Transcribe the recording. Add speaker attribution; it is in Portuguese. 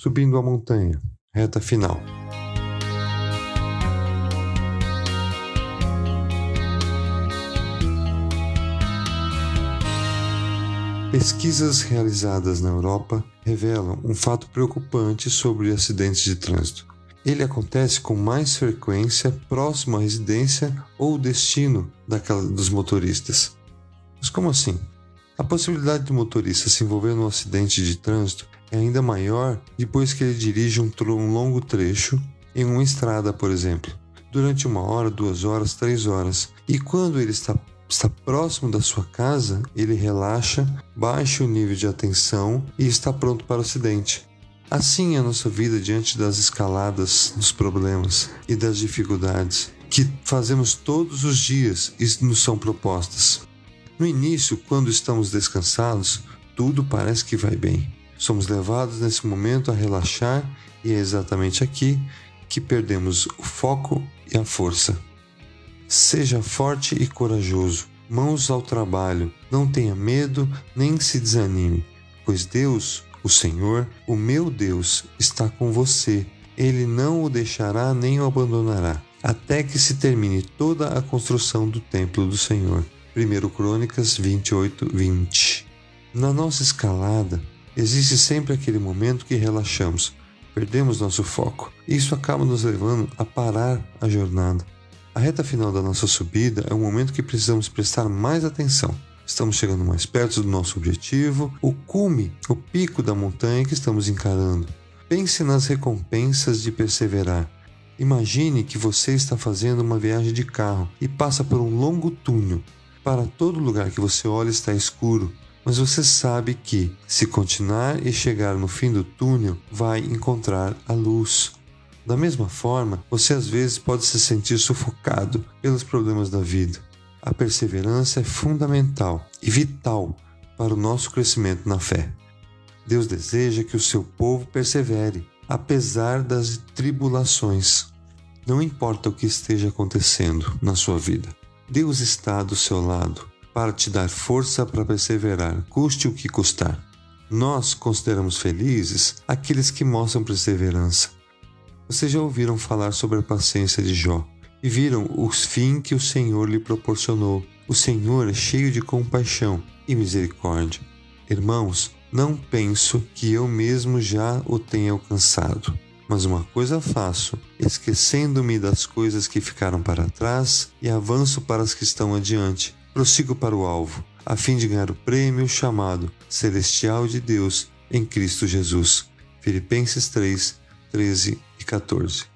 Speaker 1: subindo a montanha, reta final. Pesquisas realizadas na Europa revelam um fato preocupante sobre acidentes de trânsito. Ele acontece com mais frequência próximo à residência ou destino daquela, dos motoristas. Mas como assim? A possibilidade do motorista se envolver num acidente de trânsito é ainda maior depois que ele dirige um, um longo trecho em uma estrada, por exemplo, durante uma hora, duas horas, três horas. E quando ele está está próximo da sua casa, ele relaxa, baixa o nível de atenção e está pronto para o acidente. Assim é a nossa vida diante das escaladas dos problemas e das dificuldades que fazemos todos os dias e nos são propostas. No início, quando estamos descansados, tudo parece que vai bem. Somos levados nesse momento a relaxar e é exatamente aqui que perdemos o foco e a força. Seja forte e corajoso, mãos ao trabalho, não tenha medo nem se desanime, pois Deus, o Senhor, o meu Deus, está com você. Ele não o deixará nem o abandonará, até que se termine toda a construção do templo do Senhor. 1 Crônicas 28, 20. Na nossa escalada, existe sempre aquele momento que relaxamos, perdemos nosso foco. Isso acaba nos levando a parar a jornada. A reta final da nossa subida é um momento que precisamos prestar mais atenção. Estamos chegando mais perto do nosso objetivo, o cume, o pico da montanha que estamos encarando. Pense nas recompensas de perseverar. Imagine que você está fazendo uma viagem de carro e passa por um longo túnel. Para todo lugar que você olha está escuro, mas você sabe que, se continuar e chegar no fim do túnel, vai encontrar a luz. Da mesma forma, você às vezes pode se sentir sufocado pelos problemas da vida. A perseverança é fundamental e vital para o nosso crescimento na fé. Deus deseja que o seu povo persevere, apesar das tribulações. Não importa o que esteja acontecendo na sua vida, Deus está do seu lado para te dar força para perseverar, custe o que custar. Nós consideramos felizes aqueles que mostram perseverança, vocês já ouviram falar sobre a paciência de Jó e viram o fim que o Senhor lhe proporcionou. O Senhor é cheio de compaixão e misericórdia. Irmãos, não penso que eu mesmo já o tenha alcançado. Mas uma coisa faço, esquecendo-me das coisas que ficaram para trás e avanço para as que estão adiante. Prossigo para o alvo, a fim de ganhar o prêmio chamado Celestial de Deus em Cristo Jesus. Filipenses 3, 13 e 14.